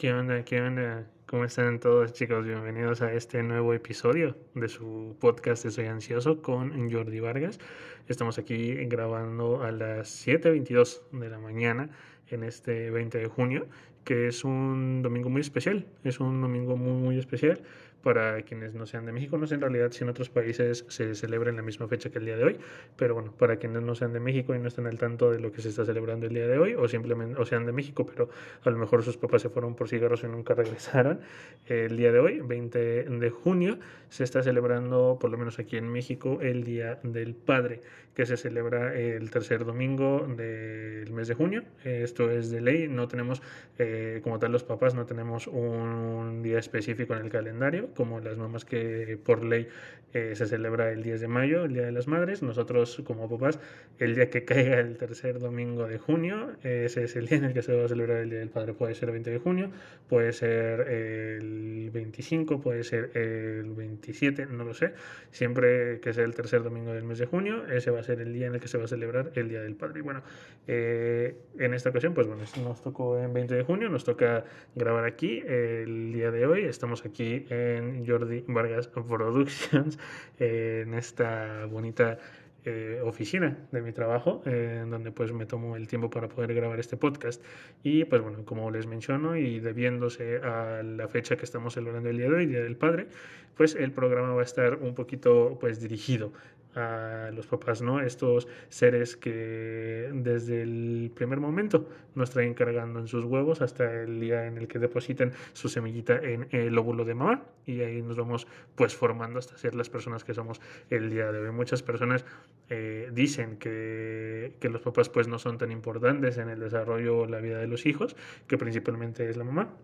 ¿Qué onda? ¿Qué onda? ¿Cómo están todos chicos? Bienvenidos a este nuevo episodio de su podcast de Soy Ansioso con Jordi Vargas. Estamos aquí grabando a las 7.22 de la mañana en este 20 de junio, que es un domingo muy especial. Es un domingo muy, muy especial para quienes no sean de México. No sé en realidad si en otros países se celebra en la misma fecha que el día de hoy, pero bueno, para quienes no sean de México y no estén al tanto de lo que se está celebrando el día de hoy, o simplemente, o sean de México, pero a lo mejor sus papás se fueron por cigarros y nunca regresaron, el día de hoy, 20 de junio, se está celebrando, por lo menos aquí en México, el Día del Padre, que se celebra el tercer domingo del mes de junio. Esto es de ley, no tenemos, eh, como tal los papás, no tenemos un día específico en el calendario como las mamás que por ley eh, se celebra el 10 de mayo, el Día de las Madres. Nosotros como papás, el día que caiga el tercer domingo de junio, ese es el día en el que se va a celebrar el Día del Padre. Puede ser el 20 de junio, puede ser el 25, puede ser el 27, no lo sé. Siempre que sea el tercer domingo del mes de junio, ese va a ser el día en el que se va a celebrar el Día del Padre. Y bueno, eh, en esta ocasión, pues bueno, nos tocó en 20 de junio, nos toca grabar aquí el día de hoy. Estamos aquí en Jordi Vargas Productions, en esta bonita eh, oficina de mi trabajo, en donde pues me tomo el tiempo para poder grabar este podcast. Y pues bueno, como les menciono y debiéndose a la fecha que estamos celebrando el día de hoy, Día del Padre, pues el programa va a estar un poquito pues dirigido a los papás, ¿no? Estos seres que desde el primer momento nos traen cargando en sus huevos hasta el día en el que depositen su semillita en el óvulo de mamá y ahí nos vamos pues formando hasta ser las personas que somos el día de hoy. Muchas personas eh, dicen que, que los papás pues no son tan importantes en el desarrollo o la vida de los hijos, que principalmente es la mamá.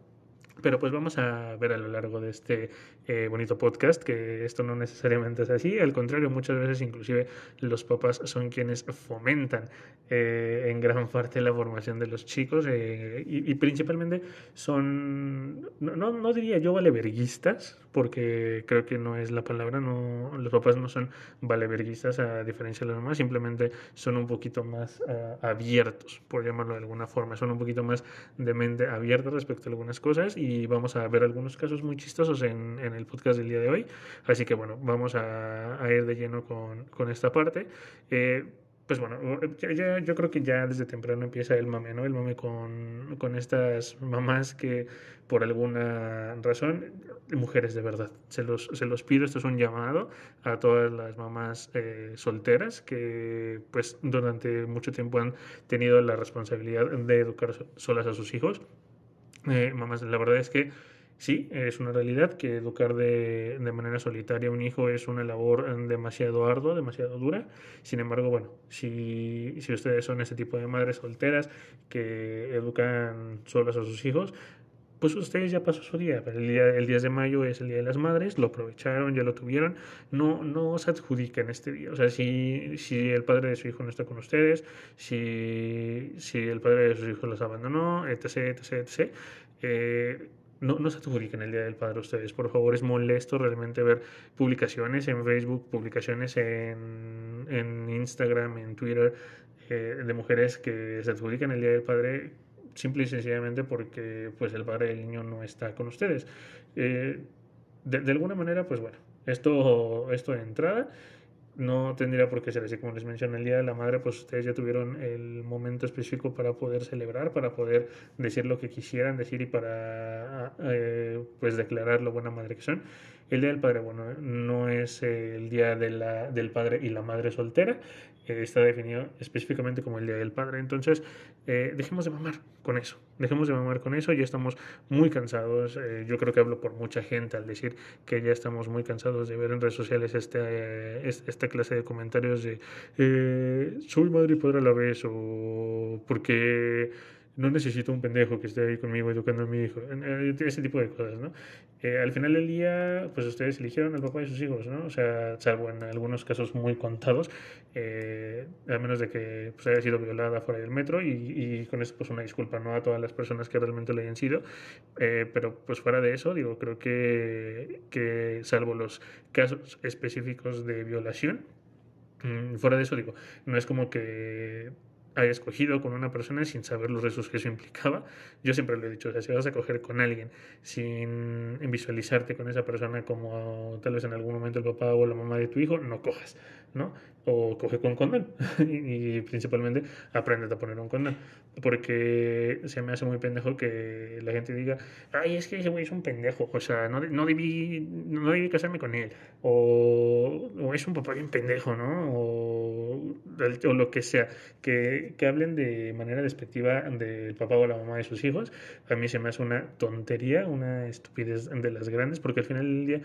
Pero pues vamos a ver a lo largo de este eh, bonito podcast que esto no necesariamente es así. Al contrario, muchas veces inclusive los papás son quienes fomentan eh, en gran parte la formación de los chicos eh, y, principalmente son, no, no, diría yo valeverguistas, porque creo que no es la palabra, no, los papás no son valeverguistas a diferencia de las mamás, simplemente son un poquito más abiertos, por llamarlo de alguna forma, son un poquito más de mente abierta respecto a algunas cosas y vamos a ver algunos casos muy chistosos en, el podcast del día de hoy. Así que bueno, vamos a, ir de lleno con, esta parte. Eh, pues bueno, ya, yo creo que ya desde temprano empieza el mame, ¿no? El mame con, con, estas mamás que por alguna razón, mujeres de verdad, se los, se los pido, esto es un llamado a todas las mamás eh, solteras que pues durante mucho tiempo han tenido la responsabilidad de educar solas a sus hijos eh, mamás, la verdad es que sí, es una realidad que educar de, de, manera solitaria a un hijo es una labor demasiado ardua, demasiado dura. Sin embargo, bueno, si, si ustedes son ese tipo de madres solteras que educan solas a sus hijos, pues ustedes ya pasó su día. El, día. el 10 de mayo es el Día de las Madres, lo aprovecharon, ya lo tuvieron. No, no se adjudican este día. O sea, si, si el padre de su hijo no está con ustedes, si, si el padre de sus hijos los abandonó, etc., etc., etc., eh, no, no se adjudiquen el Día del Padre ustedes. Por favor, es molesto realmente ver publicaciones en Facebook, publicaciones en, en Instagram, en Twitter, eh, de mujeres que se adjudican el Día del Padre simple y sencillamente porque pues el padre del niño no está con ustedes. Eh, de, alguna manera, pues bueno, esto, esto de entrada no tendría por qué ser así. Como les mencioné, el Día de la Madre, pues ustedes ya tuvieron el momento específico para poder celebrar, para poder decir lo que quisieran decir y para eh, pues declarar lo buena madre que son. El Día del Padre, bueno, no es el Día de la, del Padre y la Madre soltera, eh, está definido específicamente como el Día del Padre. Entonces, eh, dejemos de mamar con eso, dejemos de mamar con eso, ya estamos muy cansados, eh, yo creo que hablo por mucha gente al decir que ya estamos muy cansados de ver en redes sociales este, esta clase de comentarios de soy madre y padre a la vez o porque no necesito un pendejo que esté ahí conmigo educando a mi hijo, ese tipo de cosas, ¿no? Eh, al final del día, pues ustedes eligieron al papá de sus hijos, ¿no? O sea, salvo en algunos casos muy contados, eh, a menos de que pues, haya sido violada fuera del metro y, y, con eso pues una disculpa, ¿no? A todas las personas que realmente lo hayan sido, eh, pero pues fuera de eso, digo, creo que, que salvo los casos específicos de violación, mm, fuera de eso, digo, no es como que haya escogido con una persona sin saber los riesgos que eso implicaba. Yo siempre lo he dicho, o sea, si vas a coger con alguien sin visualizarte con esa persona como tal vez en algún momento el papá o la mamá de tu hijo, no cojas, ¿no? O coge con condón y, principalmente aprende a poner un condón. Porque se me hace muy pendejo que la gente diga, ay, es que ese güey es un pendejo, o sea, no, no, debí, no debí casarme con él, o, o es un papá bien pendejo, ¿no? O, o lo que sea, que, que hablen de manera despectiva del papá o la mamá de sus hijos, a mí se me hace una tontería, una estupidez de las grandes, porque al final del día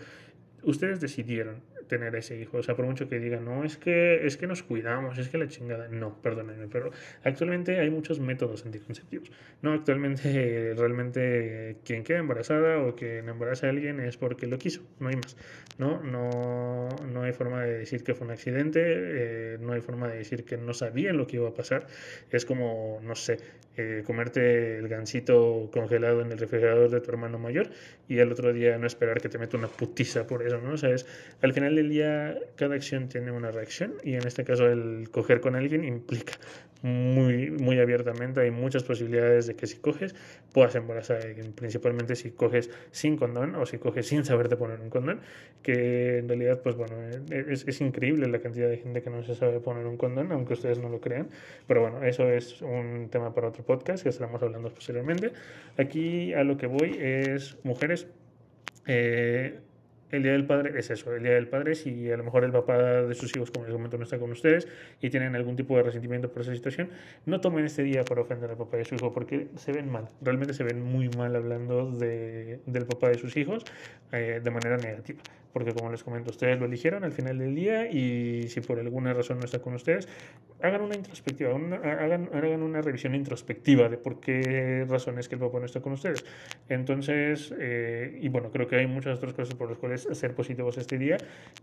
ustedes decidieron tener ese hijo. O sea, por mucho que digan, no, es que, es que nos cuidamos, es que la chingada. No, perdónenme, pero actualmente hay muchos métodos anticonceptivos. No, actualmente realmente quien queda embarazada o quien embaraza a alguien es porque lo quiso, no hay más. No, no, no hay forma de decir que fue un accidente, eh, no hay forma de decir que no sabían lo que iba a pasar. Es como, no sé, eh, comerte el gansito congelado en el refrigerador de tu hermano mayor y al otro día no esperar que te meta una putiza por eso, ¿no? O sea, es, al final cada acción tiene una reacción y en este caso el coger con alguien implica muy, muy abiertamente, hay muchas posibilidades de que si coges puedas embarazar a alguien, principalmente si coges sin condón o si coges sin saberte poner un condón, que en realidad pues bueno, es, es increíble la cantidad de gente que no se sabe poner un condón, aunque ustedes no lo crean, pero bueno, eso es un tema para otro podcast que estaremos hablando posteriormente. Aquí a lo que voy es mujeres. Eh, el Día del Padre es eso, el Día del Padre, si a lo mejor el papá de sus hijos, como les comento, no está con ustedes y tienen algún tipo de resentimiento por esa situación, no tomen este día para ofender al papá de su hijo porque se ven mal, realmente se ven muy mal hablando de, del papá de sus hijos eh, de manera negativa porque como les comento, ustedes lo eligieron al final del día y si por alguna razón no está con ustedes, hagan una introspectiva, hagan, hagan una revisión introspectiva de por qué razones que el papá no está con ustedes. Entonces, eh, y bueno, creo que hay muchas otras cosas por las cuales ser positivos este día,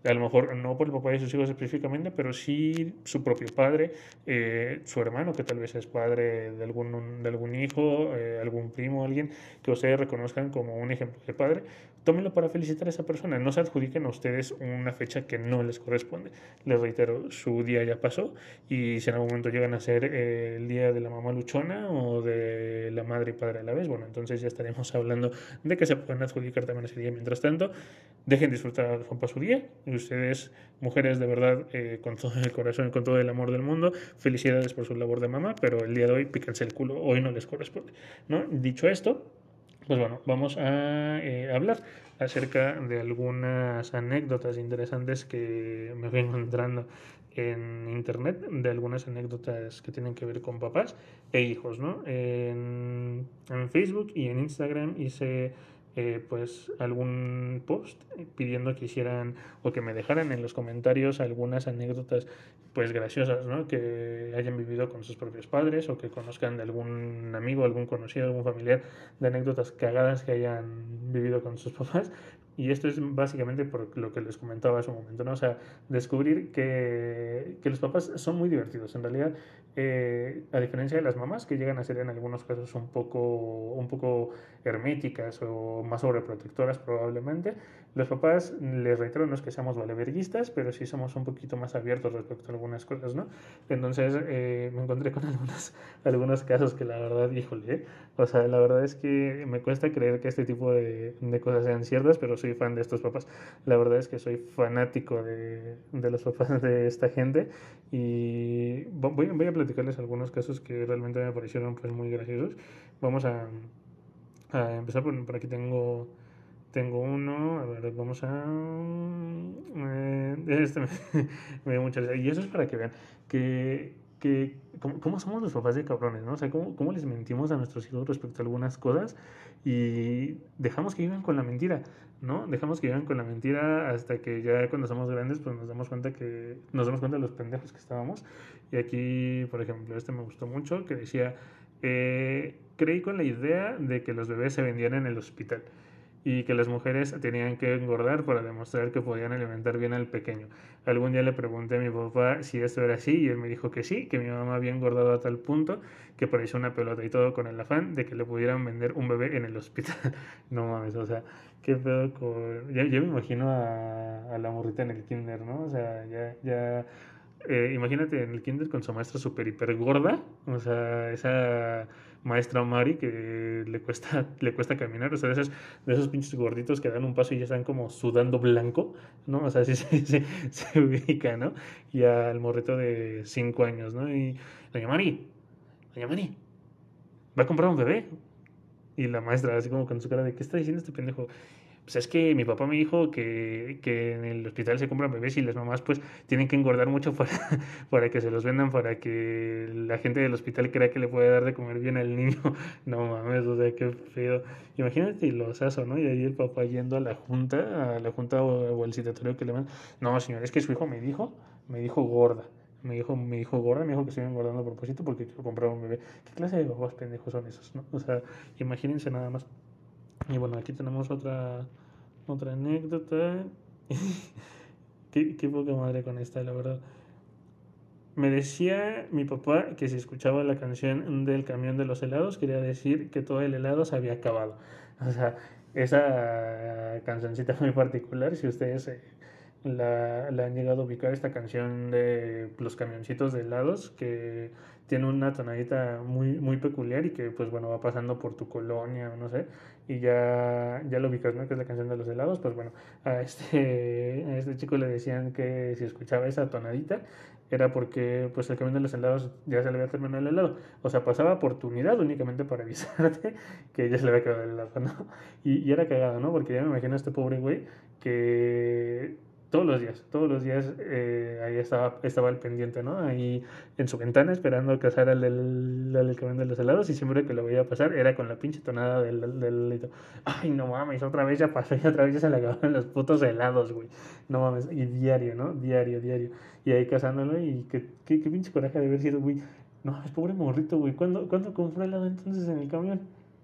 a lo mejor no por el papá de sus hijos específicamente, pero sí su propio padre, eh, su hermano, que tal vez es padre de algún, de algún hijo, eh, algún primo, alguien que ustedes reconozcan como un ejemplo de padre, tómenlo para felicitar a esa persona, no se adjudiquen a ustedes una fecha que no les corresponde. Les reitero, su día ya pasó y si en algún momento llegan a ser eh, el día de la mamá luchona o de la madre y padre a la vez, bueno, entonces ya estaremos hablando de que se pueden adjudicar también ese día. Mientras tanto, dejen disfrutar a su su día y ustedes, mujeres de verdad, eh, con todo el corazón y con todo el amor del mundo, felicidades por su labor de mamá, pero el día de hoy píquense el culo, hoy no les corresponde. ¿no? Dicho esto, pues bueno, vamos a eh, hablar acerca de algunas anécdotas interesantes que me fui encontrando en internet, de algunas anécdotas que tienen que ver con papás e hijos, ¿no? En, en Facebook y en Instagram hice eh, pues algún post pidiendo que hicieran o que me dejaran en los comentarios algunas anécdotas pues graciosas, ¿no? Que hayan vivido con sus propios padres o que conozcan de algún amigo, algún conocido, algún familiar de anécdotas cagadas que hayan vivido con sus papás y esto es básicamente por lo que les comentaba hace un momento, ¿no? O sea, descubrir que, que los papás son muy divertidos. En realidad, eh, a diferencia de las mamás, que llegan a ser en algunos casos un poco, un poco herméticas o más sobreprotectoras probablemente, los papás, les reitero, no es que seamos valeverguistas, pero sí somos un poquito más abiertos respecto a algunas cosas, ¿no? Entonces eh, me encontré con algunos, algunos casos que la verdad, híjole, o sea, la verdad es que me cuesta creer que este tipo de, de cosas sean ciertas, pero soy fan de estos papás. La verdad es que soy fanático de, de los papás de esta gente y voy, voy a platicarles algunos casos que realmente me parecieron pues muy graciosos. Vamos a, a empezar por, por aquí tengo tengo uno, a ver, vamos a... Eh, este me, dio mucha Y eso es para que vean que, que cómo, somos los papás de cabrones, ¿no? O sea, cómo, cómo les mentimos a nuestros hijos respecto a algunas cosas y dejamos que vivan con la mentira, ¿no? Dejamos que vivan con la mentira hasta que ya cuando somos grandes pues nos damos cuenta que nos damos cuenta de los pendejos que estábamos. Y aquí, por ejemplo, este me gustó mucho que decía, eh, creí con la idea de que los bebés se vendían en el hospital y que las mujeres tenían que engordar para demostrar que podían alimentar bien al pequeño. Algún día le pregunté a mi papá si esto era así y él me dijo que sí, que mi mamá había engordado a tal punto que parecía una pelota y todo con el afán de que le pudieran vender un bebé en el hospital. no mames, o sea, qué pedo con... Ya, me imagino a, a, la morrita en el kinder, ¿no? O sea, ya, ya eh, imagínate en el kinder con su maestra súper hiper gorda, o sea, esa maestra Mari que le cuesta, le cuesta caminar, o sea, de esos, de esos pinches gorditos que dan un paso y ya están como sudando blanco, ¿no? O sea, así se, se, se ubica, ¿no? Y al morrito de 5 años, ¿no? Y, doña Mari, doña Mari, ¿va a comprar un bebé? Y la maestra, así como con su cara de, ¿qué está diciendo este pendejo? Pues es que mi papá me dijo que, que en el hospital se compran bebés y las mamás pues tienen que engordar mucho para, para que se los vendan, para que la gente del hospital crea que le puede dar de comer bien al niño. No mames, o sea, qué feo. Imagínate lo osazo, ¿no? Y ahí el papá yendo a la junta, a la junta o, o al citatorio que le van. No, señor, es que su hijo me dijo, me dijo gorda. Me dijo, me dijo gorda, me dijo que estoy engordando a propósito porque quiero comprar un bebé. ¿Qué clase de babas pendejos son esos, no? O sea, imagínense nada más. Y bueno, aquí tenemos otra, otra anécdota. qué, qué poca madre con esta, la verdad. Me decía mi papá que si escuchaba la canción del camión de los helados, quería decir que todo el helado se había acabado. O sea, esa cancioncita muy particular, si ustedes eh, la, la, han llegado a ubicar, esta canción de los camioncitos de helados, que tiene una tonadita muy, muy peculiar y que pues bueno va pasando por tu colonia, no sé, y ya, ya lo ubicas, ¿no? Que es la canción de los helados, pues bueno, a este, a este chico le decían que si escuchaba esa tonadita era porque pues el camión de los helados ya se le había terminado el helado, o sea, pasaba por tu unidad únicamente para avisarte que ya se le había quedado el helado, ¿no? Y, y era cagado, ¿no? Porque ya me imagino a este pobre güey que todos los días, todos los días eh, ahí estaba, estaba el pendiente, ¿no? Ahí en su ventana esperando que pasara el, el, el, camión de los helados y siempre que lo veía pasar era con la pinche tonada del, del. Ay, no mames, otra vez ya pasó y otra vez ya se le acabaron los putos helados, güey. No mames, y diario, ¿no? Diario, diario. Y ahí cazándolo y qué, qué, qué pinche coraje de haber sido, güey. No mames, pobre morrito, güey. ¿Cuándo, ¿Cuándo compró helado entonces en el camión?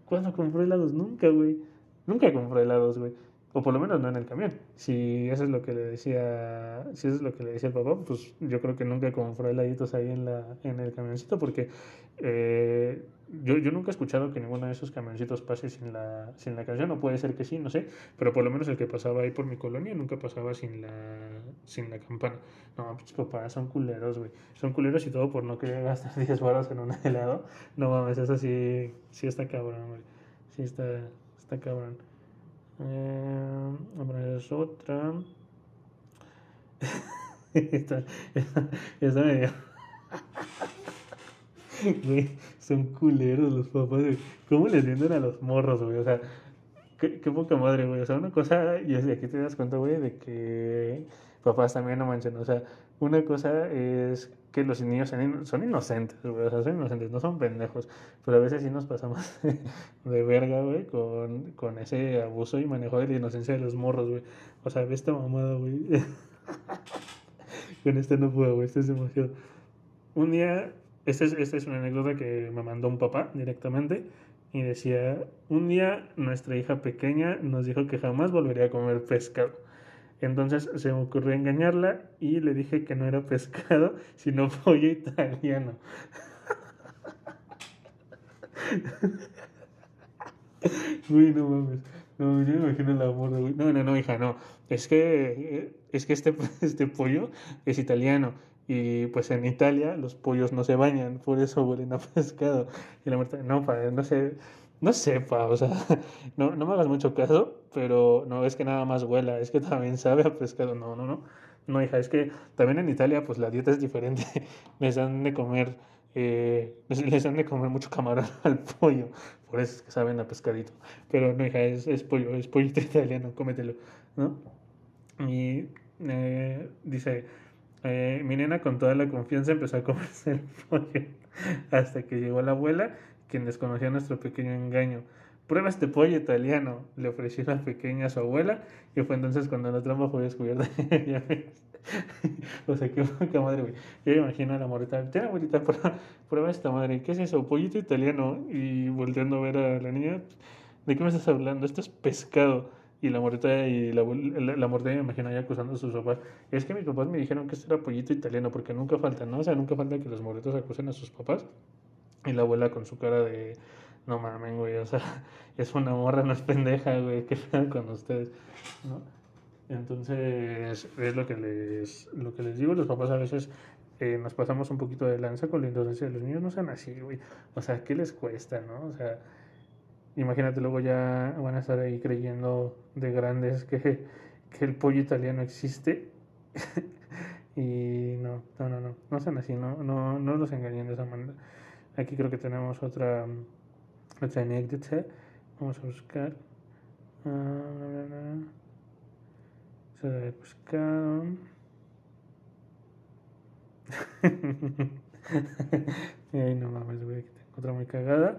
¿Cuándo compró helados? Nunca, güey. Nunca compró helados, güey o por lo menos no en el camión. Si eso es lo que le decía, si eso es lo que le decía el papá, pues yo creo que nunca compró heladitos ahí en la en el camioncito porque eh, yo, yo nunca he escuchado que ninguno de esos camioncitos pase sin la sin la canción, o puede ser que sí, no sé, pero por lo menos el que pasaba ahí por mi colonia nunca pasaba sin la sin la campana. No, pues papá, son culeros, güey. Son culeros y todo por no querer gastar 10 baros en un helado. No mames, eso sí sí está cabrón, güey. Sí está está cabrón. Eh, a poner es otra. esta, esta, esta. Güey, son culeros los papás, güey. ¿Cómo les venden a los morros, güey? O sea, qué, qué poca madre, güey. O sea, una cosa, y aquí te das cuenta, güey, de que papás también no manchen. O sea, una cosa es que los niños son, in son inocentes, güey. O son inocentes, no son pendejos. Pero a veces sí nos pasamos de verga, güey, con, con ese abuso y manejo de la inocencia de los morros, güey. O sea, ve esta mamada, güey. con este no puedo, güey. Este es demasiado. Un día, esta es, esta es una anécdota que me mandó un papá directamente. Y decía, un día nuestra hija pequeña nos dijo que jamás volvería a comer pescado. Entonces se me ocurrió engañarla y le dije que no era pescado, sino pollo italiano. Uy, no mames. No, yo me imagino la morra, güey. No, no, no, hija, no. Es que, es que este, este pollo es italiano. Y pues en Italia los pollos no se bañan, por eso huelen a pescado. Y la muerta, no, padre, no sé. No sepa, o sea, no, no me hagas mucho caso, pero no es que nada más huela, es que también sabe a pescado. No, no, no. No, hija, es que también en Italia, pues la dieta es diferente. Les dan de comer, eh, les dan de comer mucho camarón al pollo, por eso es que saben a pescadito. Pero no, hija, es, es pollo, es pollito italiano, cómetelo, ¿no? Y eh, dice, eh, mi nena con toda la confianza empezó a comerse el pollo hasta que llegó la abuela quien desconocía nuestro pequeño engaño. Prueba este pollo italiano, le ofreció la pequeña a su abuela, y fue entonces cuando la trampa fue descubierta. o sea, qué poca madre, güey. Yo me imagino a la morita, tiene abuelita, prueba, esta madre, ¿qué es eso? Pollito italiano. Y volteando a ver a la niña, ¿de qué me estás hablando? Esto es pescado. Y la morita y la, la, la morita me imagino ya acusando a sus papás. Es que mis papás me dijeron que esto era pollito italiano, porque nunca falta, ¿no? O sea, nunca falta que los morritos acusen a sus papás. Y la abuela con su cara de, no mames, güey, o sea, es una morra, no es pendeja, güey, qué feo con ustedes, ¿no? Entonces, es lo que les, lo que les digo, los papás a veces eh, nos pasamos un poquito de lanza con la inocencia. Los niños no sean así, güey. O sea, ¿qué les cuesta, no? O sea, imagínate, luego ya van a estar ahí creyendo de grandes que, que el pollo italiano existe. y no, no, no, no, no sean así, no, no, no los engañen de esa manera. Aquí creo que tenemos otra, otra anécdota. Vamos a buscar. Se de pescado. Ay, no mames, güey. Aquí tengo otra muy cagada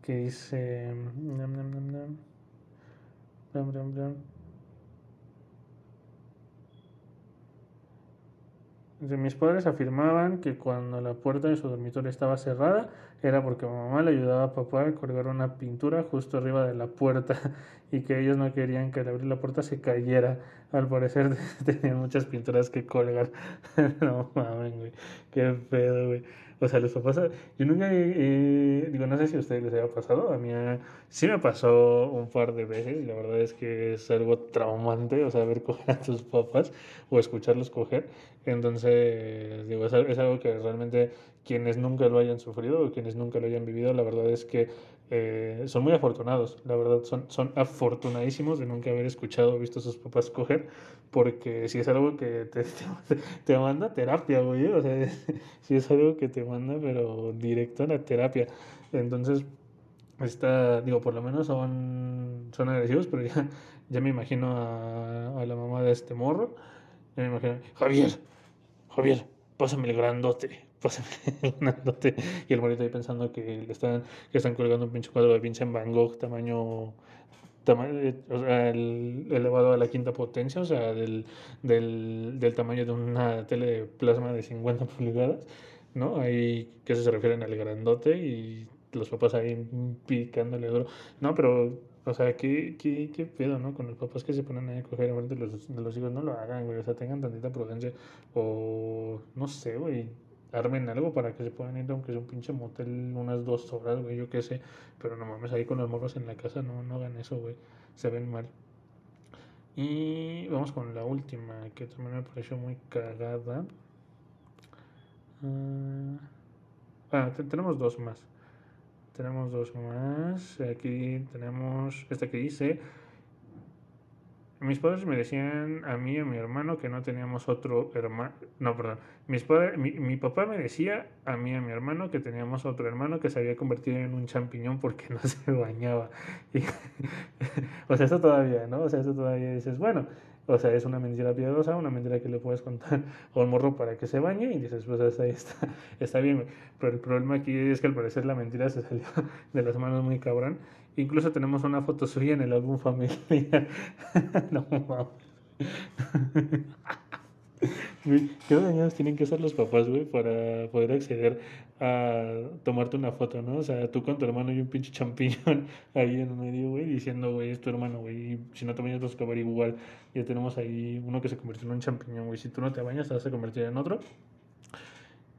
que dice. Nam, nam, nam. Mis padres afirmaban que cuando la puerta de su dormitorio estaba cerrada era porque mamá le ayudaba a papá a colgar una pintura justo arriba de la puerta y que ellos no querían que al abrir la puerta se cayera. Al parecer tenían muchas pinturas que colgar. no mames, güey. Qué pedo, güey. O sea, los papás, yo nunca, digo, no sé si a ustedes les haya pasado, a mí sí me pasó un par de veces y la verdad es que es algo traumante, o sea, ver coger a tus papás o escucharlos coger. Entonces, digo, es algo que realmente quienes nunca lo hayan sufrido o quienes nunca lo hayan vivido, la verdad es que eh, son muy afortunados, la verdad, son, son afortunadísimos de nunca haber escuchado o visto a sus papás coger, porque si es algo que te, te, manda terapia, güey, o sea, si es algo que te manda, pero directo a la terapia. Entonces, está, digo, por lo menos son, son agresivos, pero ya, ya me imagino a, a la mamá de este morro, ya me imagino, Javier, Javier, pásame el grandote, grandote. Y el morito ahí pensando que están, que están colgando un pinche cuadro de Vincent Van Gogh tamaño, tamaño o sea, el, elevado a la quinta potencia, o sea, del, del, del tamaño de una tele de plasma de 50 pulgadas, ¿no? Ahí que se refieren al grandote y los papás ahí picándole duro. No, pero o sea, ¿qué, qué, qué pedo, ¿no? Con los papás que se ponen ahí a coger a los, los hijos, no lo hagan, güey. O sea, tengan tantita prudencia. O, no sé, güey. Armen algo para que se puedan ir, aunque sea un pinche motel, unas dos horas, güey, yo qué sé. Pero no mames, ahí con los morros en la casa, no, no hagan eso, güey. Se ven mal. Y vamos con la última, que también me pareció muy cagada. ah, ah tenemos dos más. Tenemos dos más. Aquí tenemos esta que dice. Mis padres me decían a mí y a mi hermano que no teníamos otro hermano. No, perdón. Mis padres, mi, mi, papá me decía a mí y a mi hermano que teníamos otro hermano que se había convertido en un champiñón porque no se bañaba. o sea, eso todavía, ¿no? O sea, eso todavía dices, bueno, o sea, es una mentira piadosa, una mentira que le puedes contar a un morro para que se bañe y dices, pues ahí está, está bien. Pero el problema aquí es que al parecer la mentira se salió de las manos muy cabrón. Incluso tenemos una foto suya en el álbum familiar. no mames. ¿Qué dañados tienen que ser los papás, güey, para poder acceder a tomarte una foto, ¿no? O sea, tú con tu hermano y un pinche champiñón ahí en medio, güey, diciendo, güey, es tu hermano, güey, si no te bañas vas a acabar igual. Ya tenemos ahí uno que se convirtió en un champiñón, güey, si tú no te bañas te vas a convertir en otro.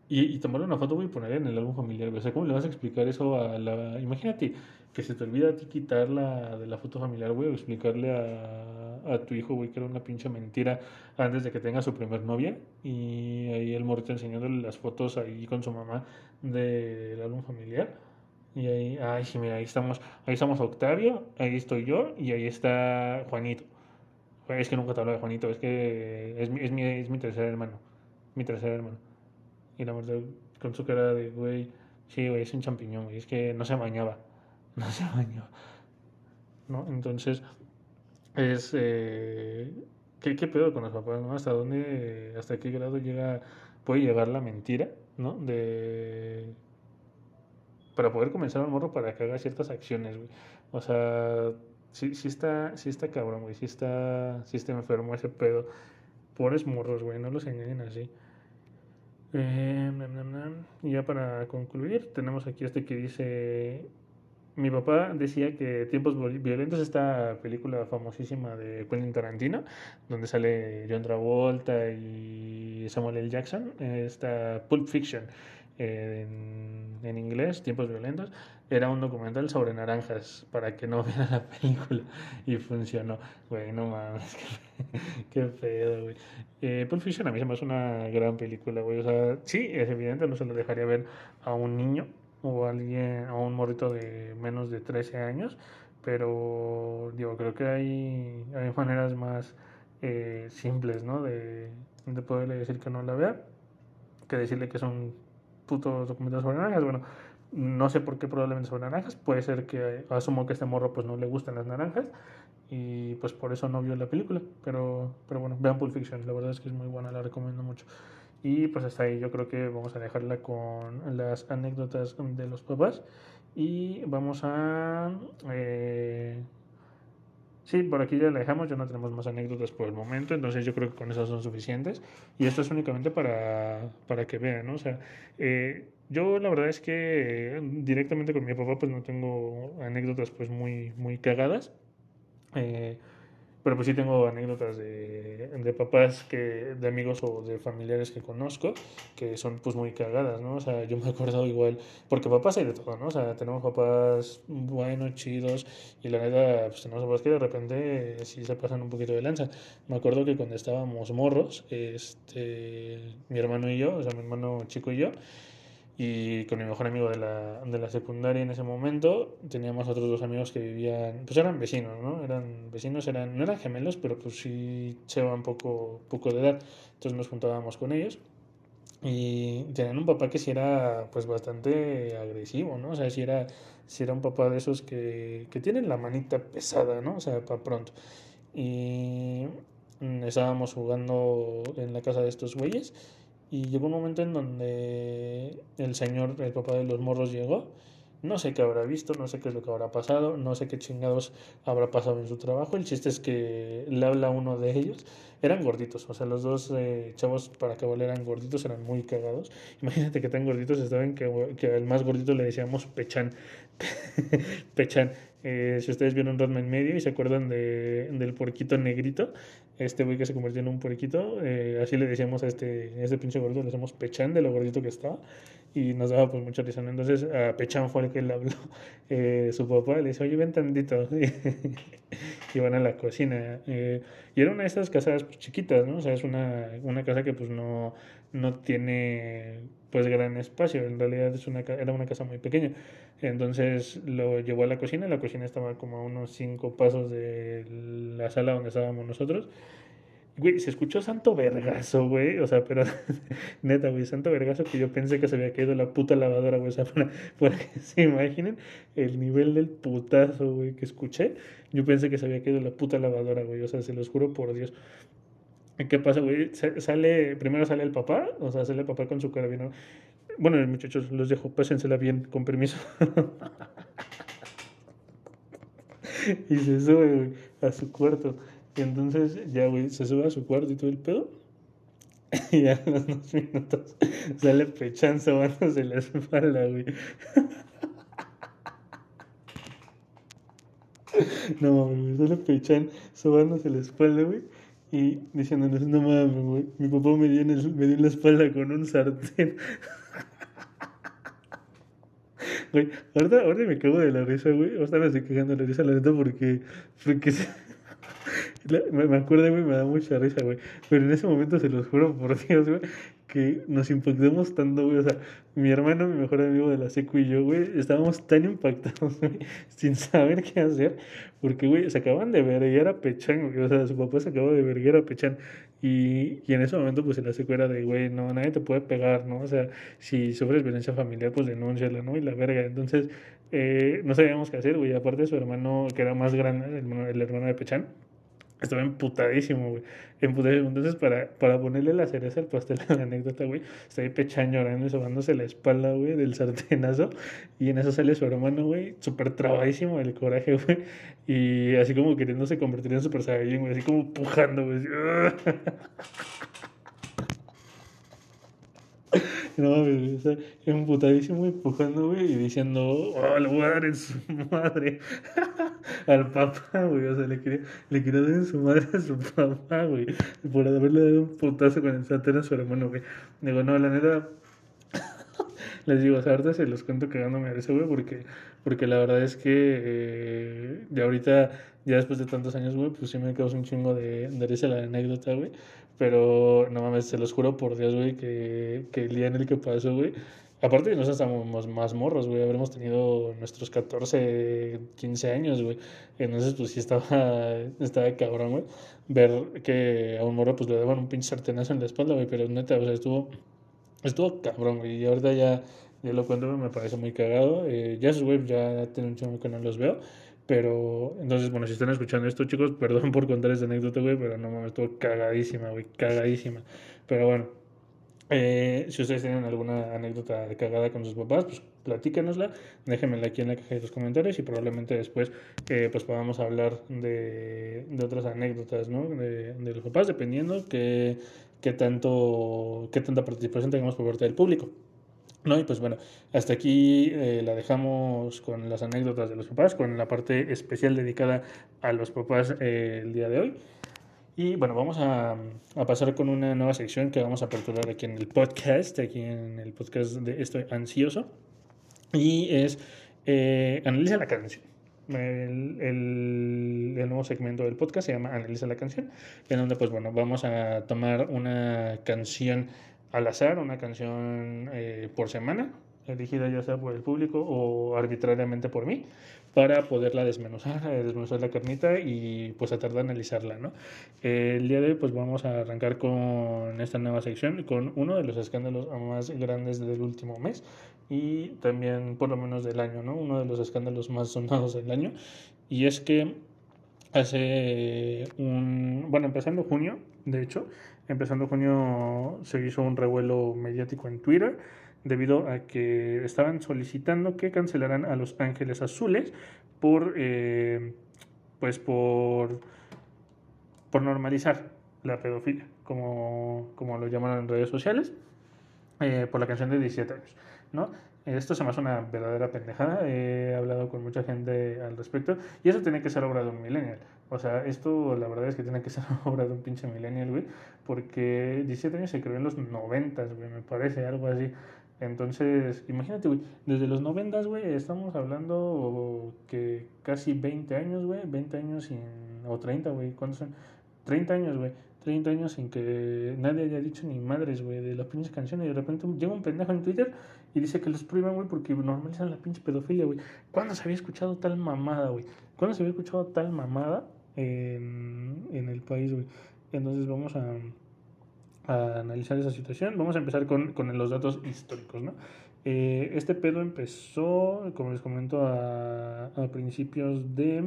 Y, y tomarle una foto, güey, y ponerla en el álbum familiar, güey. O sea, ¿cómo le vas a explicar eso a la... Imagínate que se te olvida a ti quitarla de la foto familiar, güey, o explicarle a, a tu hijo, güey, que era una pinche mentira antes de que tenga su primer novia. Y ahí el morrito enseñándole las fotos ahí con su mamá del álbum familiar. Y ahí, ay, sí, mira, ahí estamos, ahí estamos Octavio, ahí estoy yo y ahí está Juanito. Es que nunca te hablo de Juanito, es que es mi, es mi, es mi tercer hermano, mi tercer hermano. Y la verdad, con su cara de, güey, sí, güey, es un champiñón, güey, es que no se bañaba, no se bañaba. ¿No? Entonces, es, eh, ¿qué, ¿qué pedo con los papás, no? ¿Hasta dónde, hasta qué grado llega, puede llegar la mentira, ¿no? De... Para poder comenzar al morro para que haga ciertas acciones, güey. O sea, sí, sí está, sí está cabrón, güey, sí está, sí está enfermo ese pedo. Pobres morros, güey, no los engañen así. Eh, y ya para concluir, tenemos aquí este que dice, mi papá decía que Tiempos Violentos, esta película famosísima de Quentin Tarantino, donde sale John Travolta y Samuel L. Jackson, esta Pulp Fiction. en, en, inglés, Tiempos Violentos, era un documental sobre naranjas para que no vieran la película y funcionó. Güey, no mames, qué, pedo, güey. Eh, Pulp Fiction a mí se me hace una gran película, güey. O sea, sí, es evidente, no se lo dejaría ver a un niño o alguien, a un morrito de menos de 13 años, pero digo, creo que hay, hay maneras más eh, simples, ¿no? De, de poderle decir que no la vea, que decirle que son putos documentales sobre naranjas. Bueno, no sé por qué probablemente son naranjas. Puede ser que asumo que este morro pues no le gustan las naranjas y pues por eso no vio la película. Pero, pero bueno, vean Pulp Fiction. La verdad es que es muy buena, la recomiendo mucho. Y pues hasta ahí yo creo que vamos a dejarla con las anécdotas de los papás. Y vamos a... Eh, Sí, por aquí ya la dejamos, ya no tenemos más anécdotas por el momento, entonces yo creo que con esas son suficientes. Y esto es únicamente para, para que vean, ¿no? O sea, eh, yo la verdad es que directamente con mi papá pues no tengo anécdotas pues muy, muy cagadas. Eh, pero pues sí tengo anécdotas de, de, papás que, de amigos o de familiares que conozco que son pues muy cagadas, ¿no? O sea, yo me acordado igual, porque papás hay de todo, ¿no? O sea, tenemos papás buenos, chidos, y la neta, pues tenemos papás que de repente sí se pasan un poquito de lanza. Me acuerdo que cuando estábamos morros, este, mi hermano y yo, o sea, mi hermano chico y yo, y con mi mejor amigo de la, de la secundaria en ese momento teníamos otros dos amigos que vivían, pues eran vecinos, ¿no? Eran vecinos, eran, no eran gemelos, pero pues sí llevaban poco, poco de edad. Entonces nos juntábamos con ellos y tenían un papá que sí era pues bastante agresivo, ¿no? O sea, sí era, sí era un papá de esos que, que tienen la manita pesada, ¿no? O sea, para pronto. Y estábamos jugando en la casa de estos güeyes y llegó un momento en donde el señor, el papá de los morros, llegó. No sé qué habrá visto, no sé qué es lo que habrá pasado, no sé qué chingados habrá pasado en su trabajo. El chiste es que le habla uno de ellos. Eran gorditos, o sea, los dos eh, chavos para que eran gorditos, eran muy cagados. Imagínate que tan gorditos estaban que, que al más gordito le decíamos Pechan. Pechan. Eh, si ustedes vieron Rodman medio y se acuerdan de, del porquito negrito, este güey que se convirtió en un puerquito, eh, así le decíamos a este, este pinche gordito, le decíamos Pechan de lo gordito que estaba y nos daba pues mucha risa. Entonces a Pechan fue el que le habló eh, su papá, le dice, oye, ven tantito. y van a la cocina. Eh, y era una de esas casas pues, chiquitas, ¿no? O sea, es una, una casa que pues no, no tiene pues gran espacio, en realidad es una, era una casa muy pequeña. Entonces lo llevó a la cocina, la cocina estaba como a unos cinco pasos de la sala donde estábamos nosotros. Güey, se escuchó santo vergazo, güey. O sea, pero neta, güey, santo vergazo que yo pensé que se había caído la puta lavadora, güey. O sea, para, que se imaginen el nivel del putazo, güey, que escuché. Yo pensé que se había caído la puta lavadora, güey. O sea, se los juro por Dios. ¿Qué pasa, güey? Sale, primero sale el papá, o sea, sale el papá con su carabino. Bueno, muchachos, los dejo, pásensela bien, con permiso. y se sube, güey, a su cuarto. Y entonces, ya, güey, se sube a su cuarto y todo el pedo. y a los dos minutos sale Pechan sobándose la espalda, güey. no mames, sale Pechan sobándose la espalda, güey y diciéndonos, no mames, mi papá me dio, en me dio en la espalda con un sartén. Güey, ahorita, ahorita me cago de la risa, güey. Ahorita me estoy cagando de la risa, la neta, porque, porque me acuerdo, güey, me da mucha risa, güey. Pero en ese momento, se los juro por Dios, güey, que nos impactamos tanto, güey. O sea, mi hermano, mi mejor amigo de la secu y yo, güey, estábamos tan impactados, güey, sin saber qué hacer. Porque, güey, se acaban de ver y era Pechan, güey. O sea, su papá se acabó de ver y era Pechan. Y, y en ese momento, pues, en la secu era de, güey, no, nadie te puede pegar, ¿no? O sea, si sufres violencia familiar, pues denúnciala, ¿no? Y la verga. Entonces, eh, no sabíamos qué hacer, güey. Aparte, su hermano, que era más grande, el, el hermano de Pechan estaba emputadísimo, güey. Emputadísimo. Entonces, para, para ponerle la cereza al pastel la anécdota, güey, está ahí llorando y sobándose la espalda, güey, del sartenazo. Y en eso sale su hermano, güey, súper trabadísimo del coraje, güey. Y así como queriéndose convertir en Super Saiyajin, güey, así como pujando, güey. No mames, está emputadísimo empujando, güey, y diciendo, oh, le voy a dar en su madre al papá, güey. O sea, le quería, le quería dar en su madre a su papá, güey, por haberle dado un putazo con el sartén a su hermano, güey. Digo, no, la neta, Les digo, o sea, ahorita se los cuento cagándome ese, güey, porque, porque la verdad es que eh, de ahorita, ya después de tantos años, güey, pues sí me causa un chingo de, de risa la anécdota, güey. Pero no mames, se los juro por Dios, güey, que, que el día en el que pasó, güey, Aparte nosotros estamos más morros, güey. Habremos tenido nuestros 14, 15 años, güey. Entonces, pues sí estaba, estaba cabrón, güey. Ver que a un morro, pues le daban un pinche sartenazo en la espalda, güey. Pero neta, o sea, estuvo, estuvo cabrón, güey. Y ahorita ya, ya lo cuento, me parece muy cagado. Eh, ya esos güey ya tienen un chingo que no los veo. Pero, entonces, bueno, si están escuchando esto, chicos, perdón por contar esta anécdota, güey. Pero no mames, estuvo cagadísima, güey. Cagadísima. Pero bueno. Eh, si ustedes tienen alguna anécdota de cagada con sus papás, pues platícanosla, déjenmela aquí en la caja de los comentarios y probablemente después eh, pues podamos hablar de, de otras anécdotas ¿no? de, de, los papás, dependiendo que, que, tanto, qué tanta participación tengamos por parte del público. ¿No? Y pues bueno, hasta aquí eh, la dejamos con las anécdotas de los papás, con la parte especial dedicada a los papás eh, el día de hoy. Y bueno, vamos a, a, pasar con una nueva sección que vamos a aperturar aquí en el podcast, aquí en el podcast de Estoy Ansioso. Y es eh, Analiza la canción. El, el, el, nuevo segmento del podcast se llama Analiza la canción, en donde pues bueno, vamos a tomar una canción al azar, una canción eh, por semana, elegida ya sea por el público o arbitrariamente por mí, para poderla desmenuzar, eh, desmenuzar la carnita y pues tratar de analizarla, ¿no? el día de hoy pues vamos a arrancar con esta nueva sección, con uno de los escándalos más grandes del último mes y también por lo menos del año, ¿no? Uno de los escándalos más sonados del año y es que hace un, bueno, empezando junio, de hecho, empezando junio se hizo un revuelo mediático en Twitter debido a que estaban solicitando que cancelaran a Los Ángeles Azules por, eh, pues por, por normalizar la pedofilia, como, como lo llamaron en redes sociales, eh, por la canción de 17 años, ¿no? Esto se me hace una verdadera pendejada. He hablado con mucha gente al respecto. Y eso tiene que ser obra de un millennial. O sea, esto la verdad es que tiene que ser obra de un pinche millennial, güey. Porque 17 años se creó en los 90, güey, me parece, algo así. Entonces, imagínate, güey, desde los 90, güey, estamos hablando que casi 20 años, güey, 20 años sin, o 30, güey, ¿cuántos son? 30 años, güey, 30 años sin que nadie haya dicho ni madres, güey, de las pinches canciones y de repente llega un pendejo en Twitter y dice que los prohíban, güey, porque normalizan la pinche pedofilia, güey. ¿Cuándo se había escuchado tal mamada, güey? ¿Cuándo se había escuchado tal mamada en, el país? Entonces vamos a analizar esa situación. Vamos a empezar con, con los datos históricos, ¿no? Eh, este pedo empezó, como les comento, a, a, principios de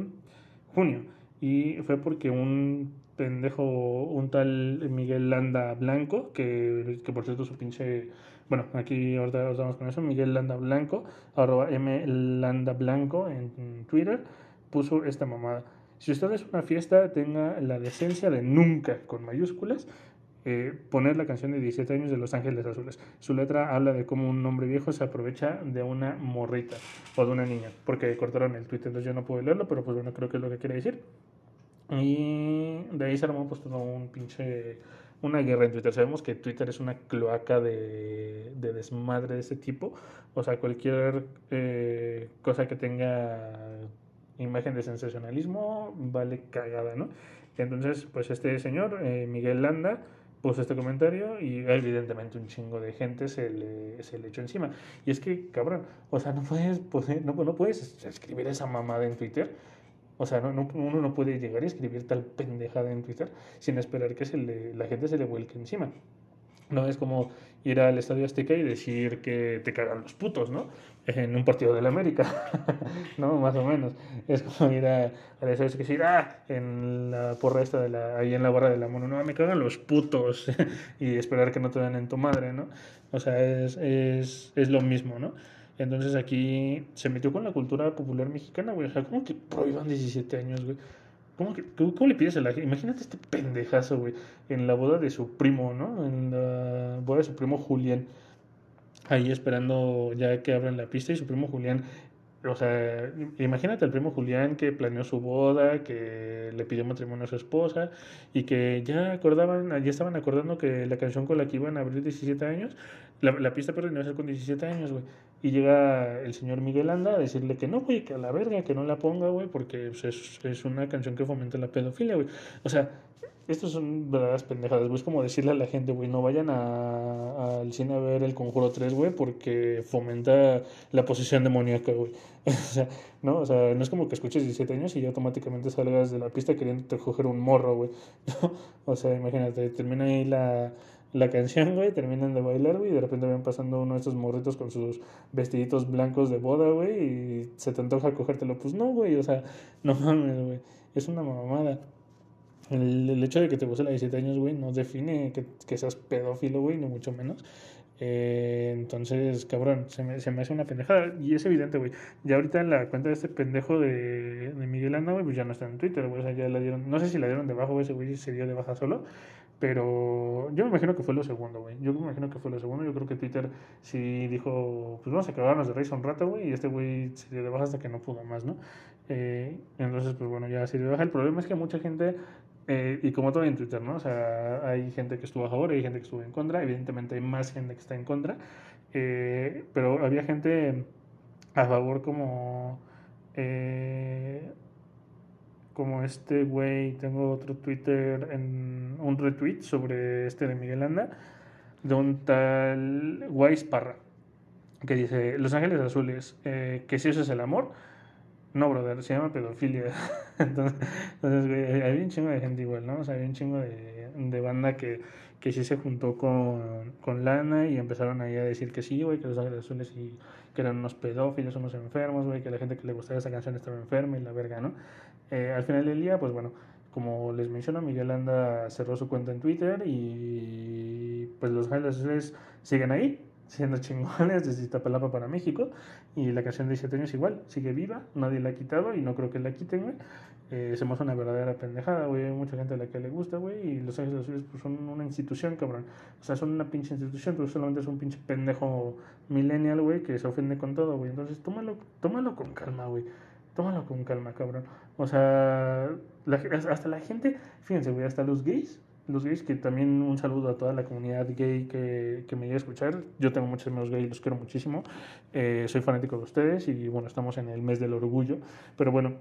junio y fue porque un pendejo, un tal Miguel Landa Blanco, que, que por cierto su pinche, bueno, aquí ahorita vamos con eso, Miguel Landa Blanco, arroba M Landa Blanco en Twitter, puso esta mamada. Si usted es una fiesta, tenga la decencia de nunca, con mayúsculas, eh, poner la canción de 17 años de Los Ángeles Azules. Su letra habla de cómo un hombre viejo se aprovecha de una morrita o de una niña, porque cortaron el tweet, entonces yo no puedo leerlo, pero pues bueno, creo que es lo que quiere decir. Y de ahí se armó pues todo un pinche una guerra en Twitter. Sabemos que Twitter es una cloaca de, de desmadre de ese tipo. O sea, cualquier eh, cosa que tenga imagen de sensacionalismo vale cagada, ¿no? Entonces, pues este señor, eh, Miguel Landa, puso este comentario y evidentemente un chingo de gente se le, se le echó encima. Y es que, cabrón, o sea, no puedes, no, no puedes escribir esa mamada en Twitter. O sea, no, no, uno no puede llegar y escribir tal pendejada en Twitter sin esperar que se le, la gente se le vuelque encima. No es como ir al Estadio Azteca y decir que te cagan los putos, ¿no? En un partido de la América, ¿no? Más o menos. Es como ir al Estadio Azteca decir, ah, en la porra esta de la, ahí en la barra de la mono, no, me cagan los putos. y esperar que no te den en tu madre, ¿no? O sea, es, es, es lo mismo, ¿no? Entonces aquí se metió con la cultura popular mexicana, güey. O sea, ¿cómo que prohíban 17 años, güey? ¿Cómo, que, ¿Cómo, le pides a la? Imagínate este pendejazo, güey, en la boda de su primo, ¿no? En la boda de su primo Julián. Ahí esperando ya que abran la pista y su primo Julián o sea, imagínate al primo Julián que planeó su boda, que le pidió matrimonio a su esposa y que ya acordaban, ya estaban acordando que la canción con la que iban a abrir 17 años, la, la pista, perdón, iba a ser con 17 años, güey. Y llega el señor Miguel Anda a decirle que no, güey, que a la verga, que no la ponga, güey, porque pues, es, es una canción que fomenta la pedofilia, güey. O sea, estos son verdaderas pendejadas, güey. Es como decirle a la gente, güey, no vayan al cine a ver El Conjuro 3, güey, porque fomenta la posesión demoníaca, güey. o sea, ¿no? O sea, no es como que escuches 17 años y ya automáticamente salgas de la pista queriendo coger un morro, güey. o sea, imagínate, termina ahí la, la canción, güey, terminan de bailar, güey, y de repente van pasando uno de estos morritos con sus vestiditos blancos de boda, güey, y se te antoja cogértelo. Pues no, güey, o sea, no mames, güey. Es una mamada. El, hecho de que te guste a 17 años, güey, no define que, que seas pedófilo, güey, ni mucho menos. Eh, entonces, cabrón, se me, se me, hace una pendejada. Y es evidente, güey. Ya ahorita en la cuenta de este pendejo de, de Miguel Anda, güey, pues ya no está en Twitter, güey. O sea, ya la dieron. No sé si la dieron de baja, güey, ese güey se dio de baja solo. Pero yo me imagino que fue lo segundo, güey. Yo me imagino que fue lo segundo. Yo creo que Twitter sí dijo, pues vamos a acabarnos de raíz un rato, güey. Y este güey se dio de baja hasta que no pudo más, ¿no? Eh, entonces, pues bueno, ya se dio de baja. El problema es que mucha gente eh, y como todo en Twitter, ¿no? O sea, hay gente que estuvo a favor, hay gente que estuvo en contra, evidentemente hay más gente que está en contra, eh, pero había gente a favor como... Eh, como este güey, tengo otro Twitter, en un retweet sobre este de Miguel Anda, de un tal Wise Parra, que dice, Los Ángeles Azules, que si eso es el amor, no, brother, se llama pedofilia. entonces, güey, hay un chingo de gente igual, ¿no? O sea, hay un chingo de, de banda que, que sí se juntó con, con Lana y empezaron ahí a decir que sí, güey, que los Ángeles Azules y que eran unos pedófilos, unos enfermos, güey, que la gente que le gustaba esa canción estaba enferma y la verga, ¿no? Eh, al final del día, pues bueno, como les menciono, Miguel Anda cerró su cuenta en Twitter y pues los Azules siguen ahí, siendo chingones desde Iztapalapa para México. Y la canción de 17 años igual, sigue viva, nadie la ha quitado y no creo que la quiten, güey. Eh, una verdadera pendejada, güey. Hay mucha gente a la que le gusta, güey. Y Los Ángeles Azules pues, son una institución, cabrón. O sea, son una pinche institución. Tú solamente es un pinche pendejo millennial, güey, que se ofende con todo, güey. Entonces, tómalo, tómalo con calma, güey. Tómalo con calma, cabrón. O sea, hasta la gente, fíjense, güey, hasta los gays los gays, que también un saludo a toda la comunidad gay que, que me llega a escuchar. Yo tengo muchos amigos gays, los quiero muchísimo. Eh, soy fanático de ustedes y bueno, estamos en el mes del orgullo. Pero bueno,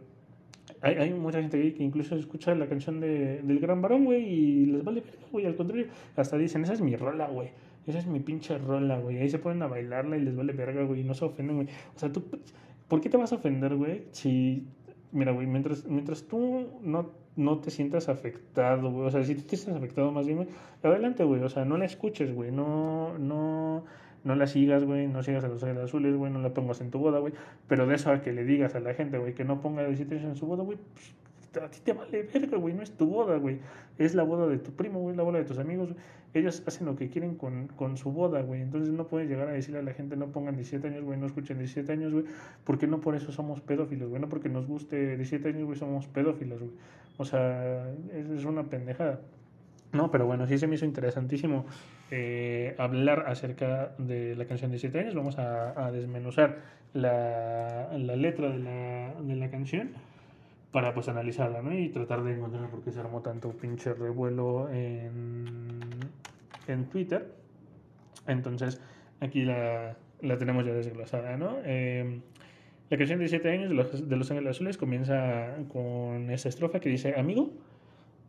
hay, hay mucha gente gay que incluso escucha la canción de, del gran varón, güey, y les vale güey. Al contrario, hasta dicen, esa es mi rola, güey. Esa es mi pinche rola, güey. Ahí se ponen a bailarla y les vale verga, güey. Y no se ofenden, güey. O sea, tú, ¿por qué te vas a ofender, güey? Si, mira, güey, mientras, mientras tú no no te sientas afectado, güey. O sea, si tú te sientes afectado más bien, adelante, güey. O sea, no la escuches, güey. No, no, no la sigas, güey. No sigas a los azules, güey. No la pongas en tu boda, güey. Pero de eso a que le digas a la gente, güey, que no ponga 17 en su boda, güey, pues, a ti te vale verga, güey, no es tu boda, güey. Es la boda de tu primo, güey, la boda de tus amigos. Ellos hacen lo que quieren con, con su boda, güey. Entonces no puedes llegar a decirle a la gente, no pongan 17 años, güey, no escuchen 17 años, güey. Porque no por eso somos pedófilos, güey. No porque nos guste 17 años, güey, somos pedófilos, güey. O sea, es, una pendejada. No, pero bueno, sí se me hizo interesantísimo eh, hablar acerca de la canción de 17 años. Vamos a, a desmenuzar la, la letra de la, de la canción para pues analizarla, ¿no? Y tratar de encontrar por qué se armó tanto pinche revuelo en, en Twitter. Entonces, aquí la, la tenemos ya desglosada, ¿no? Eh, la canción de 17 años de los, de los Ángeles Azules comienza con esa estrofa que dice, amigo,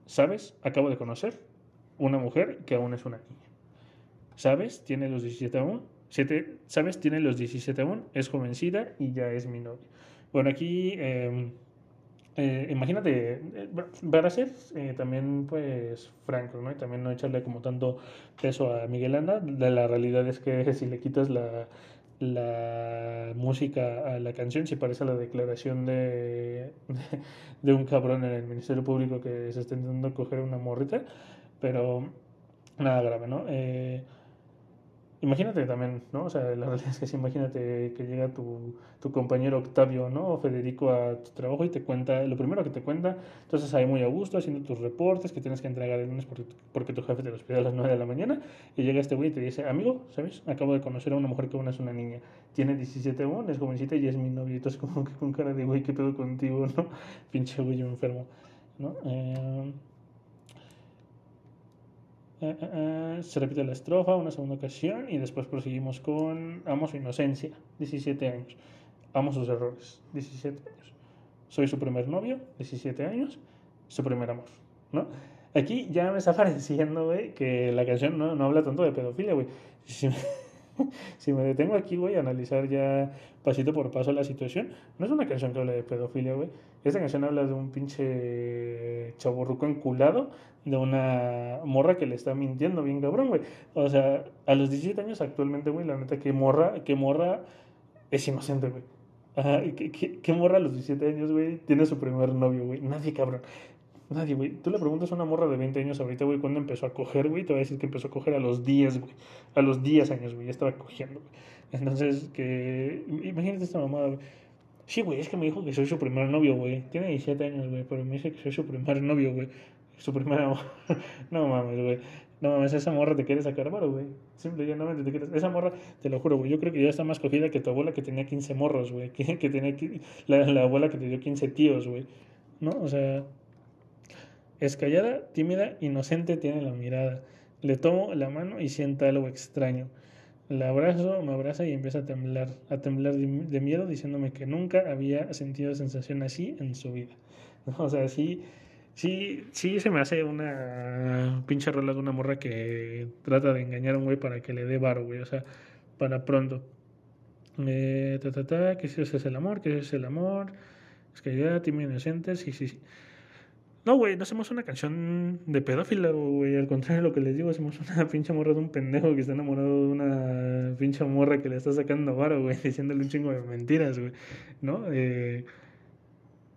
¿sabes? Acabo de conocer una mujer que aún es una niña. ¿Sabes? Tiene los 17 aún. Siete, ¿Sabes? Tiene los 17 aún, es jovencita y ya es mi novia. Bueno, aquí... Eh, eh, imagínate, eh, para ser eh, también pues franco, ¿no? Y también no echarle como tanto peso a Miguel Anda, la, realidad es que si le quitas la, la música a la canción, si parece la declaración de, de, un cabrón en el Ministerio Público que se está intentando coger una morrita, pero nada grave, ¿no? Imagínate también, ¿no? O sea, la realidad es que sí, imagínate que llega tu, tu compañero Octavio, ¿no? O Federico a tu trabajo y te cuenta, lo primero que te cuenta, entonces ahí muy a gusto haciendo tus reportes que tienes que entregar el lunes porque, porque tu jefe te los pide a las 9 de la mañana y llega este güey y te dice, amigo, ¿sabes? Acabo de conocer a una mujer que aún es una niña, tiene 17 años, es jovencita y es mi novio, entonces como que con cara de güey, ¿qué pedo contigo, no? Pinche güey enfermo, ¿no? Eh... Eh, eh, eh, se repite la estrofa una segunda ocasión y después proseguimos con amo su inocencia, 17 años. Amo sus errores, 17 años. Soy su primer novio, 17 años, su primer amor, ¿no? Aquí ya me está pareciendo, güey, que la canción no, no habla tanto de pedofilia, güey. detengo aquí, güey, a analizar ya pasito por paso la situación, no es una canción que habla de pedofilia, güey. Esta canción habla de un pinche chaburruco enculado, de una morra que le está mintiendo bien cabrón, güey. O sea, a los 17 años actualmente, güey, la neta, que morra, que morra es inocente, güey. Ajá, ¿qué, morra a los 17 años, güey, tiene su primer novio, güey? Nadie, cabrón. Nadie, güey. Tú le preguntas a una morra de 20 años ahorita, güey, cuándo empezó a coger, güey. Te va a decir que empezó a coger a los 10, güey. A los 10 años, güey. Ya estaba cogiendo, güey. Entonces, que. Imagínate esta mamada, güey. Sí, güey, es que me dijo que soy su primer novio, güey. Tiene 17 años, güey, pero me dice que soy su primer novio, güey. Su primer amor. no mames, güey. No mames, esa morra te quiere sacar varo, güey. Simple y llanamente te quieres. Esa morra, te lo juro, güey. Yo creo que ya está más cogida que tu abuela que tenía 15 morros, güey. Que, que tenía. La, la abuela que te dio 15 tíos, güey. ¿No? O sea. Es callada, tímida, inocente tiene la mirada. Le tomo la mano y sienta algo extraño. La abrazo, me abraza y empieza a temblar, a temblar de, miedo, diciéndome que nunca había sentido sensación así en su vida. O sea, sí, sí, sí se me hace una pinche rola de una morra que trata de engañar a un güey para que le dé varo, güey. O sea, para pronto. Eh, ta, ta, ta, que ese es el amor, que ese es el amor. Es que ya, tímida, inocente, sí, sí, sí. No, güey, no hacemos una canción de pedófila, güey. Al contrario de lo que les digo, hacemos una pinche morra de un pendejo que está enamorado de una pinche morra que le está sacando varo, güey, diciéndole un chingo de mentiras, güey. ¿No? Eh...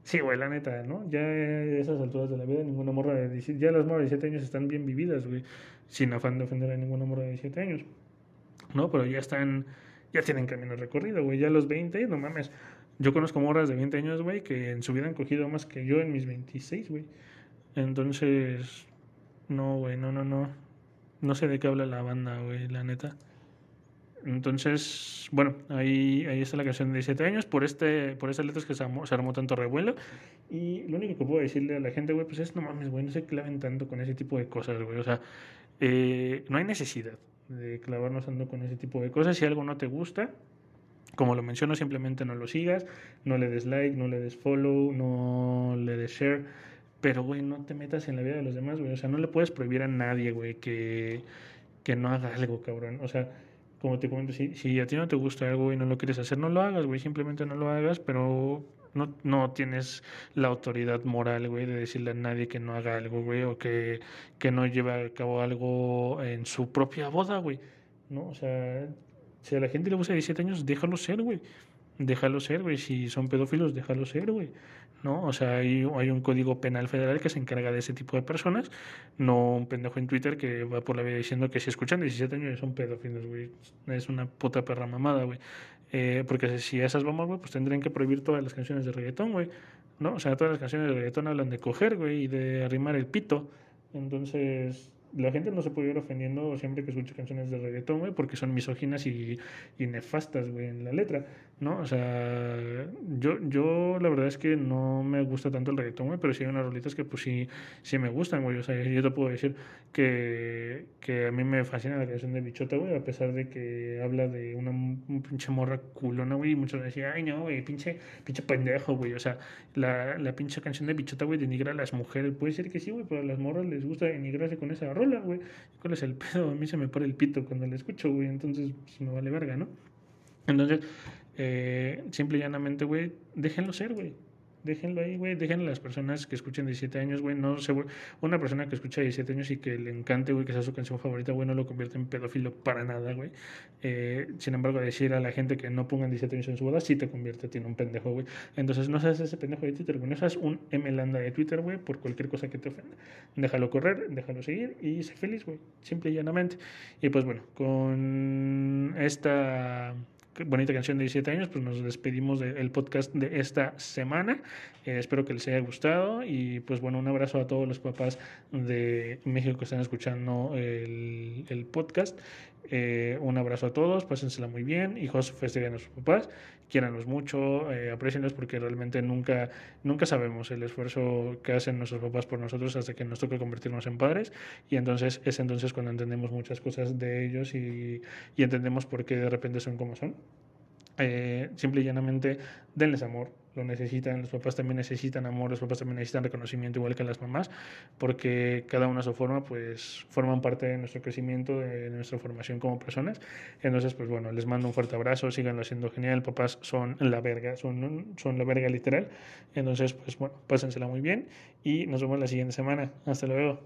Sí, güey, la neta, ¿no? Ya a esas alturas de la vida, ninguna morra de 17, ya las morras de 17 años están bien vividas, güey, sin afán de ofender a ninguna morra de 17 años, ¿no? Pero ya están, ya tienen camino recorrido, güey, ya a los 20, no mames, yo conozco morras de 20 años, güey, que en su vida han cogido más que yo en mis 26, güey. Entonces, no, güey, no, no, no. No sé de qué habla la banda, güey, la neta. Entonces, bueno, ahí, ahí está la canción de 17 años. Por este por estas letras que se armó, se armó, tanto revuelo. Y lo único que puedo decirle a la gente, güey, pues es no mames, güey, no se claven tanto con ese tipo de cosas, güey. O sea, eh, no hay necesidad de clavarnos tanto con ese tipo de cosas. Si algo no te gusta, como lo menciono, simplemente no lo sigas, no le des like, no le des follow, no le des share. Pero, güey, no te metas en la vida de los demás, güey. O sea, no le puedes prohibir a nadie, güey, que, que no haga algo, cabrón. O sea, como te comento, si, si a ti no te gusta algo y no lo quieres hacer, no lo hagas, güey. Simplemente no lo hagas, pero no, no tienes la autoridad moral, güey, de decirle a nadie que no haga algo, güey, o que, que no lleve a cabo algo en su propia boda, güey. ¿No? O sea, si a la gente le gusta 17 años, déjalo ser, güey. Déjalo ser, güey. Si son pedófilos, déjalo ser, güey. ¿No? O sea, hay, hay un código penal federal que se encarga de ese tipo de personas. No un pendejo en Twitter que va por la vida diciendo que si escuchan 17 años son pedófilos, güey. Es una puta perra mamada, güey. Eh, porque si a esas vamos, güey, pues tendrían que prohibir todas las canciones de reggaetón, güey. ¿No? O sea, todas las canciones de reggaetón hablan de coger, güey, y de arrimar el pito. Entonces, la gente no se puede ir ofendiendo siempre que escuche canciones de reggaetón, güey, porque son misóginas y, y nefastas, güey, en la letra, ¿no? O sea, yo, yo la verdad es que no me gusta tanto el reggaetón, güey, pero sí hay unas rolitas que pues sí, sí me gustan, güey. O sea, yo te puedo decir que, que a mí me fascina la canción de Bichota, güey, a pesar de que habla de una un pinche morra culona, güey, y muchos decían, ay, no, güey, pinche, pinche pendejo, güey. O sea, la, la pinche canción de Bichota, güey, denigra a las mujeres. Puede ser que sí, güey, pero a las morras les gusta denigrarse con esa rola, güey. ¿Cuál es el pedo? A mí se me pone el pito cuando la escucho, güey, entonces pues, me vale verga, ¿no? Entonces, eh, simple y llanamente, güey, déjenlo ser, güey. Déjenlo ahí, güey, déjenlo a las personas que escuchen 17 años, güey, no se, una persona que escucha 17 años y que le encante, güey, que sea su canción favorita, güey, no lo convierte en pedófilo para nada, güey. Eh, sin embargo, decir a la gente que no pongan 17 años en su boda, sí te convierte en un pendejo, güey. Entonces, no seas ese pendejo de Twitter, güey, no seas un MLanda de Twitter, güey, por cualquier cosa que te ofenda. Déjalo correr, déjalo seguir y sé feliz, güey, simple y llanamente. Y pues bueno, con esta bonita canción de 17 años, pues nos despedimos del podcast de esta semana. Eh, espero que les haya gustado y pues bueno, un abrazo a todos los papás de México que están escuchando el, el podcast. Eh, un abrazo a todos, pásensela muy bien, hijos, festejen a sus papás, quiéranlos mucho, eh, porque realmente nunca, nunca sabemos el esfuerzo que hacen nuestros papás por nosotros hasta que nos toca convertirnos en padres y entonces es entonces cuando entendemos muchas cosas de ellos y, y entendemos por qué de repente son como son. Eh, simple y llanamente denles amor, lo necesitan, los papás también necesitan amor, los papás también necesitan reconocimiento igual que las mamás, porque cada una a su forma pues forman parte de nuestro crecimiento, de nuestra formación como personas. Entonces pues bueno, les mando un fuerte abrazo, síganlo haciendo genial, papás son la verga, son, son la verga literal. Entonces pues bueno, pásensela muy bien y nos vemos la siguiente semana. Hasta luego.